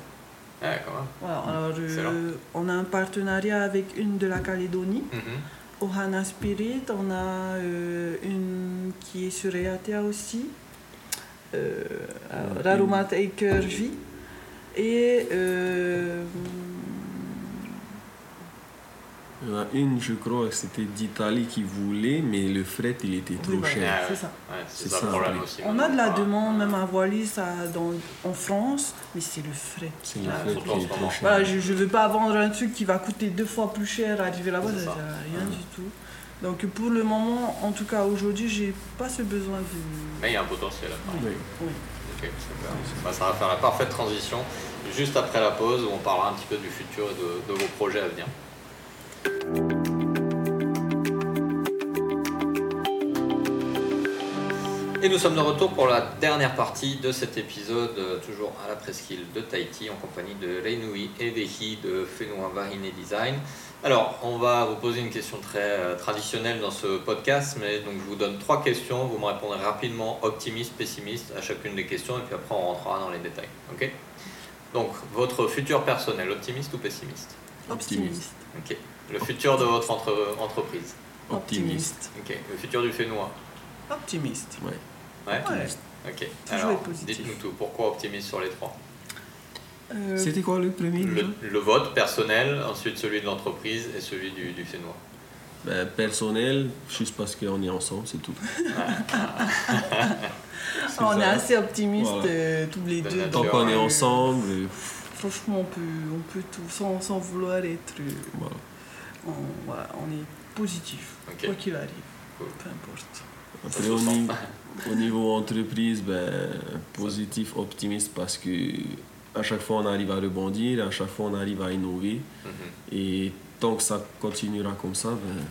Ouais, quand même. Voilà, alors, euh, on a un partenariat avec une de la Calédonie, Mhm. Ohana Spirit. On a euh, une qui est sur Eatea aussi, euh, Euh, Rarumat Vie. Et euh, Il y en a une, je crois, c'était d'Italie qui voulait, mais le fret, il était trop Oui, voilà. cher. Ah, c'est ouais. ça. Ouais, c'est C'est ça, ça, le problème oui. aussi. on a de la demande, même à Wallis, à- dans, en France, mais c'est le frais. C'est le fret qui est trop cher. Voilà, je ne veux pas vendre un truc qui va coûter deux fois plus cher arriver là-bas, à rien Ouais. du tout. Donc pour le moment, en tout cas aujourd'hui, j'ai pas ce besoin de. Mais il y a un potentiel. Oui. Oui. Ok, super. Bah, ça va faire la parfaite transition juste après la pause où on parlera un petit peu du futur et de, de vos projets à venir. Et nous sommes de retour pour la dernière partie de cet épisode, euh, toujours à la presqu'île de Tahiti, en compagnie de Reinui et Vehi de Fenua Varine Design. Alors, on va vous poser une question très euh, traditionnelle dans ce podcast, mais donc je vous donne trois questions, vous me répondrez rapidement, optimiste, pessimiste à chacune des questions, et puis après on rentrera dans les détails. Ok? Donc, votre futur personnel, optimiste ou pessimiste? Optimiste. Ok. Le futur de votre entre- entreprise? Optimiste. Ok. Le futur du Fénois Optimiste. Ouais. Ouais Optimiste. Ok. Toujours Alors, être positif. dites-nous tout. Pourquoi optimiste sur les trois Euh, C'était quoi le premier le, le vote personnel, ensuite celui de l'entreprise et celui du, du Fénois. Ben, Personnel, juste parce qu'on est ensemble, c'est tout. on ça. est assez optimistes Voilà. euh, tous les De deux. nature. Tant qu'on est euh, ensemble, euh, Franchement, on peut, on peut tout, sans, sans vouloir être. euh, voilà. on, voilà, on est positif, quoi qu'il arrive. Cool. Peu importe. Après, niveau, au niveau entreprise, ben, positif, optimiste, parce que à chaque fois on arrive à rebondir, à chaque fois on arrive à innover. Mhm. Et tant que ça continuera comme ça, ben,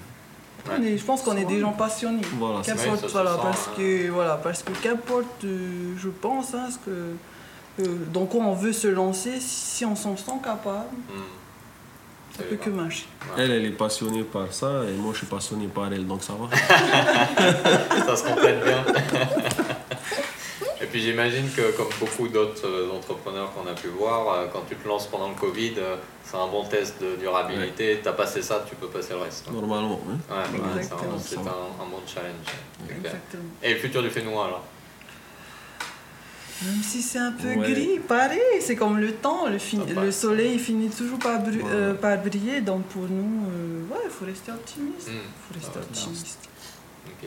Ouais. Je pense qu'on est des gens passionnés. voilà. Qu'importe, ça se voilà, sent, parce hein. que, voilà, parce que qu'importe, euh, je pense, hein, ce que, euh, dans quoi on veut se lancer, si on s'en sent capable, Mhm. Ça peut que marcher. Elle, elle est passionnée par ça, et moi je suis passionné par elle, donc ça va. Ça se complète bien. puis j'imagine que comme beaucoup d'autres euh, entrepreneurs qu'on a pu voir, euh, quand tu te lances pendant le Covid, euh, c'est un bon test de durabilité. Tu as passé ça, tu peux passer le reste. Normalement, hein. Ouais, ouais, c'est un, bon challenge. Exactement. Et le futur du Fénois alors? Même si c'est un peu Ouais. gris, pareil, c'est comme le temps, le, fin- Sympa. le soleil il finit toujours par, bru- Ouais. euh, par briller, donc pour nous, euh, ouais, il faut rester optimiste. Hmm. faut rester Ah optimiste.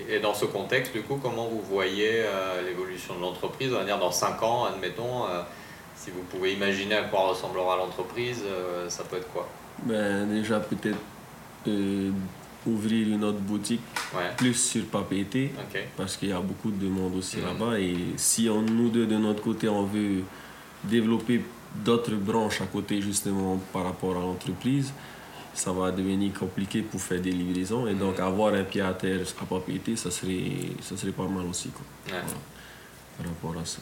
Et dans ce contexte, du coup, comment vous voyez euh, l'évolution de l'entreprise? On va dire dans 5 ans, admettons, euh, si vous pouvez imaginer à quoi ressemblera l'entreprise, euh, ça peut être quoi? Ben, déjà, peut-être euh, ouvrir une autre boutique Ouais, plus sur Papeete, ok. parce qu'il y a beaucoup de monde aussi Mhm. là-bas. Et si on, nous deux, de notre côté, on veut développer d'autres branches à côté, justement, par rapport à l'entreprise, ça va devenir compliqué pour faire des livraisons. Et donc, Mhm. avoir un pied à terre à Papeete, ça serait, ça serait pas mal aussi, quoi, Ouais. par rapport à ça.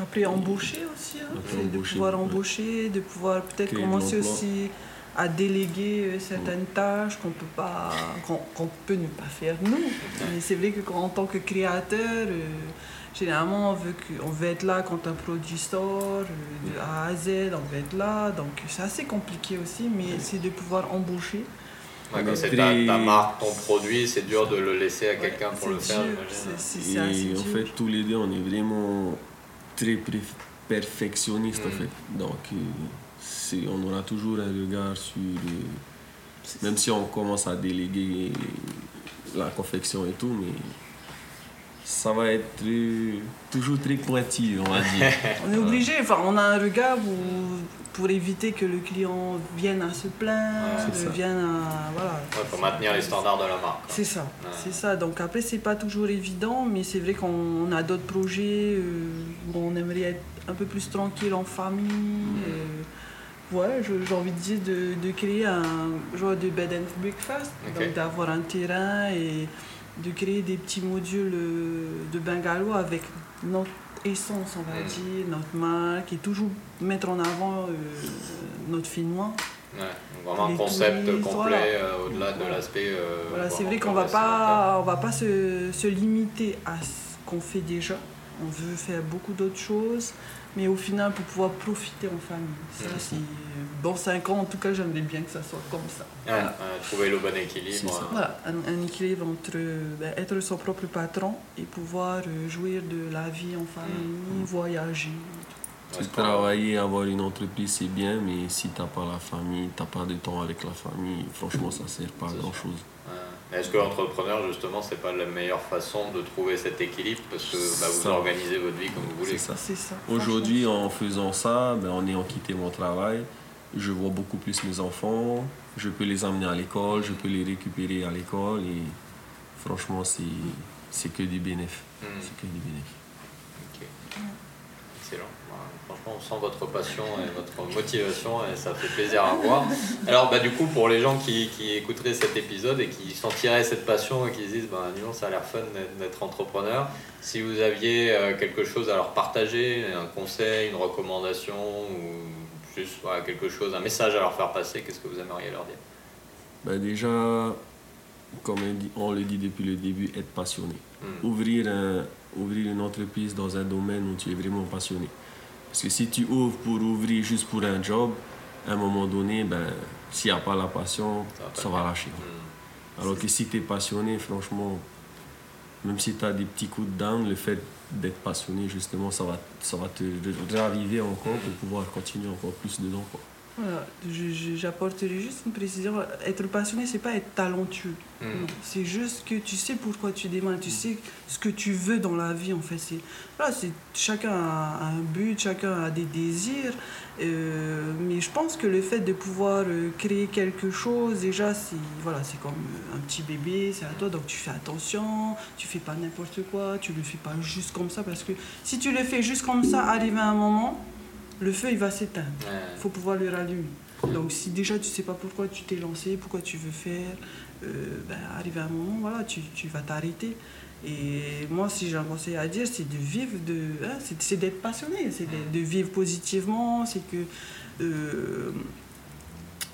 Après, embaucher aussi, hein, Après, de embaucher, pouvoir ouais. embaucher, de pouvoir peut-être commencer aussi à déléguer euh, certaines tâches qu'on peut pas qu'on qu'on peut ne pas faire nous. Mais c'est vrai que quand- en tant que créateur, euh, généralement on veut que, on veut être là quand un produit sort, euh, de A à Z, on veut être là. Donc c'est assez compliqué aussi, mais c'est de pouvoir embaucher. Ouais, quand c'est ta, marque, ton produit, c'est dur de le laisser à quelqu'un Ouais, pour le c'est faire, c'est- c'est- c'est assez Et en dur. fait, tous les deux, on est vraiment très perfectionnistes, en Mhm. fait. Donc, euh, on aura toujours un regard sur... euh, même si on commence à déléguer la confection et tout, mais ça va être euh, toujours très pointu, on va dire. On est obligé, enfin, on a un regard pour, pour éviter que le client vienne à se plaindre, Ouais, c'est ça. vienne à. Voilà. Ouais, faut maintenir les standards de la marque. C'est ça, Ouais. c'est ça. Donc après, c'est pas toujours évident, mais c'est vrai qu'on a d'autres projets euh, où on aimerait être un peu plus tranquille en famille. euh, ouais, je- j'ai envie de dire de, de créer un genre de bed and breakfast, donc d'avoir un terrain et de créer des petits modules euh, de bungalow avec notre essence, on va Mm. dire, notre marque, et toujours mettre en avant euh, notre finnois. Ouais, vraiment un concept touristes, complet voilà. euh, au-delà de Voilà. l'aspect. euh, Voilà, c'est vrai qu'on va pas, on va pas se, se limiter à ce qu'on fait déjà. On veut faire beaucoup d'autres choses, mais au final, pour pouvoir profiter en famille. Ça, Mhm. c'est dans 5 ans, en tout cas, j'aimerais bien que ça soit comme ça. Voilà. ouais, trouver le bon équilibre. Ça. Voilà, un, un équilibre entre ben, être son propre patron et pouvoir euh, jouir de la vie en famille, voyager. Tu qu'on- travailler, avoir une entreprise, c'est bien, mais si t'as pas la famille, t'as pas de temps avec la famille, franchement, ça sert pas à C'est grand chose. Ouais. Mais Est-ce que l'entrepreneur, justement, c'est pas la meilleure façon de trouver cet équilibre Parce que bah, vous Ça. organisez votre vie comme vous voulez? C'est ça. Aujourd'hui, en faisant ça, ben, en ayant quitté mon travail, je vois beaucoup plus mes enfants, je peux les emmener à l'école, je peux les récupérer à l'école et franchement, c'est, c'est que du bénéfice. Hmm, C'est que du bénéfice. ok. Excellent. Voilà, Franchement, on sent votre passion et votre motivation et ça fait plaisir à voir. Alors, bah, du coup, pour les gens qui, qui écouteraient cet épisode et qui sentiraient cette passion et qui se disent, bah, donc, ça a l'air fun d'être- entrepreneur, si vous aviez euh, quelque chose à leur partager, un conseil, une recommandation ou juste voilà, quelque chose, un message à leur faire passer, qu'est-ce que vous aimeriez leur dire? Ben, déjà, comme on le dit depuis le début, être passionné. Hmm. Ouvrir, un- ouvrir une entreprise dans un domaine où tu es vraiment passionné. Parce que si tu ouvres pour ouvrir juste pour un job, à un moment donné, ben, s'il n'y a pas la passion, Ça va ça lâcher. Hmm. Alors que si tu es passionné, franchement, même si tu as des petits coups de down, le fait d'être passionné, justement, ça va, ça va te raviver encore pour pouvoir continuer encore plus dedans. Quoi. Voilà, je- j'apporterai juste une précision. Être passionné, c'est pas être talentueux. Hmm. C'est juste que tu sais pourquoi tu démarres, tu sais ce que tu veux dans la vie en fait. C'est, voilà, c'est, chacun a un but, chacun a des désirs. euh, mais je pense que le fait de pouvoir euh, créer quelque chose, déjà, c'est, voilà, c'est comme euh, un petit bébé, c'est à toi, donc tu fais attention, tu fais pas n'importe quoi, tu le fais pas juste comme ça, parce que si tu le fais juste comme ça, arrivé à un moment, le feu il va s'éteindre il faut pouvoir le rallumer. Donc si déjà tu sais pas pourquoi tu t'es lancé, pourquoi tu veux faire, euh, ben, arrivé à un moment, voilà, tu, tu vas t'arrêter. Et moi, si j'ai un conseil à dire, c'est de vivre, de, hein, c'est, c'est d'être passionné, c'est de, de vivre positivement, c'est que euh,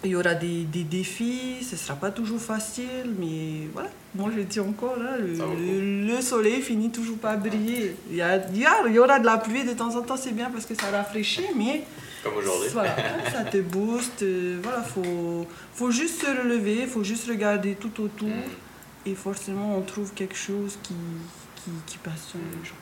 Il y aura des, des défis, ce ne sera pas toujours facile, mais voilà. Moi, je dis encore, le, le coup. le- le soleil finit toujours par briller. Il y, a, il y a- il y aura de la pluie de temps en temps, c'est bien parce que ça rafraîchit, mais Comme aujourd'hui. voilà, ça te booste. euh, Voilà, faut, faut juste se relever, faut juste regarder tout autour, Mm. et forcément, on trouve quelque chose qui, qui, qui passionne les gens.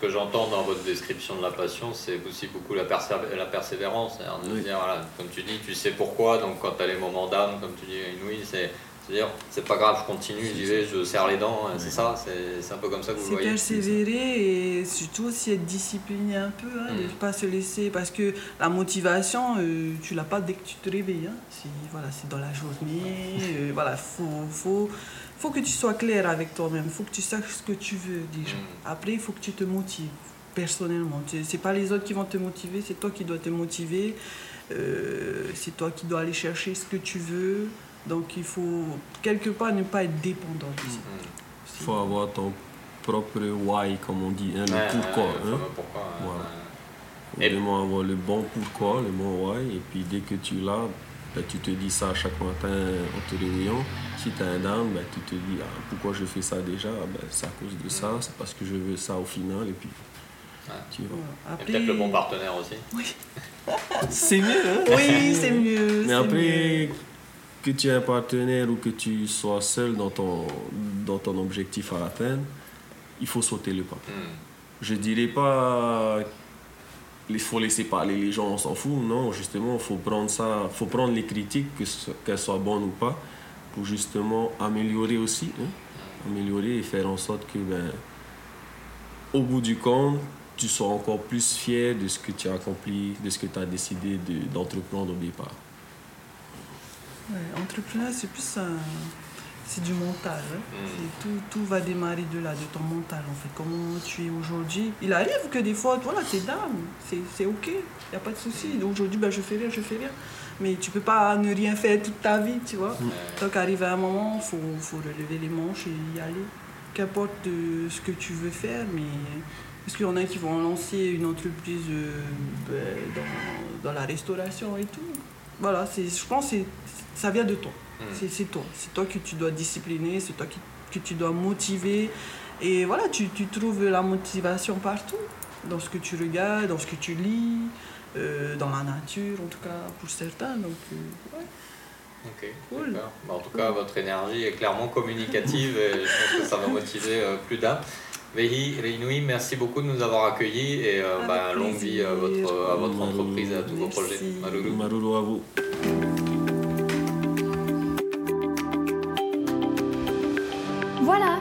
Ce que j'entends dans votre description de la passion, c'est aussi beaucoup la, persévé- la persévérance. C'est-à-dire de Oui. dire, voilà, comme tu dis, tu sais pourquoi, donc quand tu as les moments d'âme, comme tu dis, inouïs, c'est c'est dire, c'est pas grave, je continue, j'y vais, je serre les dents, hein, c'est ça, c'est un peu comme ça que vous voyez. persévérer et surtout aussi être discipliné un peu, hein, de ne Mm. pas se laisser. Parce que la motivation, euh, tu l'as pas dès que tu te réveilles. Hein. C'est voilà, c'est dans la journée. euh, voilà, faut, faut, faut que tu sois clair avec toi-même. faut que tu saches ce que tu veux déjà. Mm. Après, il faut que tu te motives personnellement. Tu- C'est pas les autres qui vont te motiver, c'est toi qui dois te motiver. Euh, c'est toi qui dois aller chercher ce que tu veux. Donc il faut quelque part ne pas être dépendant. Mm. Il faut avoir ton propre why, comme on dit, hein, le Ouais, pourquoi. ouais, le hein. pourquoi, ouais, Voilà. ouais. Faut Et- vraiment avoir le bon pourquoi, le bon why, et puis dès que tu l'as, ben, tu te dis ça chaque matin en te réveillant. Si tu as un down, ben, tu te dis ah, pourquoi je fais ça déjà? Ah, ben, C'est à cause de ça, c'est parce que je veux ça au final, et puis Ouais. tu. Voilà. Et peut-être le bon partenaire aussi. C'est mieux, hein? Oui, c'est mieux. Mais après, mieux. que tu aies un partenaire ou que tu sois seul dans ton, dans ton objectif à atteindre, il faut sauter le pas. Mm. Je dirais pas il faut laisser parler les gens, on s'en fout. Non, justement, il faut prendre ça, faut prendre les critiques, qu'elles soient bonnes ou pas, pour justement améliorer aussi. hein. Améliorer et faire en sorte que, ben, au bout du compte, tu sois encore plus fier de ce que tu as accompli, de ce que tu as décidé de- d'entreprendre au départ. Entrepreneur, c'est plus un... C'est du mental. hein. Mm. Tout, tout va démarrer de là, de ton mental en fait. Comment tu es aujourd'hui? Il arrive que des fois, voilà, t'es down. C'est c'est ok. Il n'y a pas de souci. Aujourd'hui, ben, je fais rien, je fais rien. Mais tu peux pas ne rien faire toute ta vie, tu vois. Euh, Donc, arrivé à un moment, il faut, faut relever les manches et y aller. Qu'importe euh, ce que tu veux faire, mais. Parce qu'il y en a qui vont lancer une entreprise euh, ben, dans, dans la restauration et tout. Voilà, c'est- je pense que c'est- ça vient de toi. Mm. C'est- toi. C'est toi que tu dois discipliner, c'est toi qui, que tu dois motiver. Et voilà, tu, tu trouves la motivation partout. Dans ce que tu regardes, dans ce que tu lis, euh, dans la nature, en tout cas pour certains. Donc, euh, ouais. Ok, Cool. Bah, en tout cas, votre énergie est clairement communicative et je pense que ça va motiver euh, plus d'un. Vehi, Reinui, merci beaucoup de nous avoir accueillis et euh, bah, longue vie à votre, à votre entreprise et à tous vos Merci. projets. Maruru. Maruru à vous.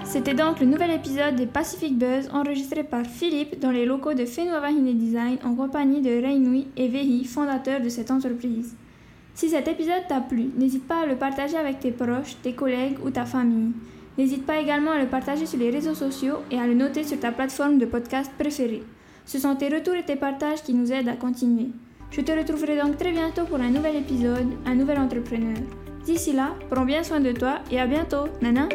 C'était donc le nouvel épisode des Pacific Buzz enregistré par Philippe dans les locaux de Fenuava Hine Design en compagnie de Reinui et Vehi, fondateurs de cette entreprise. Si cet épisode t'a plu, n'hésite pas à le partager avec tes proches, tes collègues ou ta famille. N'hésite pas également à le partager sur les réseaux sociaux et à le noter sur ta plateforme de podcast préférée. Ce sont tes retours et tes partages qui nous aident à continuer. Je te retrouverai donc très bientôt pour un nouvel épisode, un nouvel entrepreneur. D'ici là, prends bien soin de toi et à bientôt. Nana?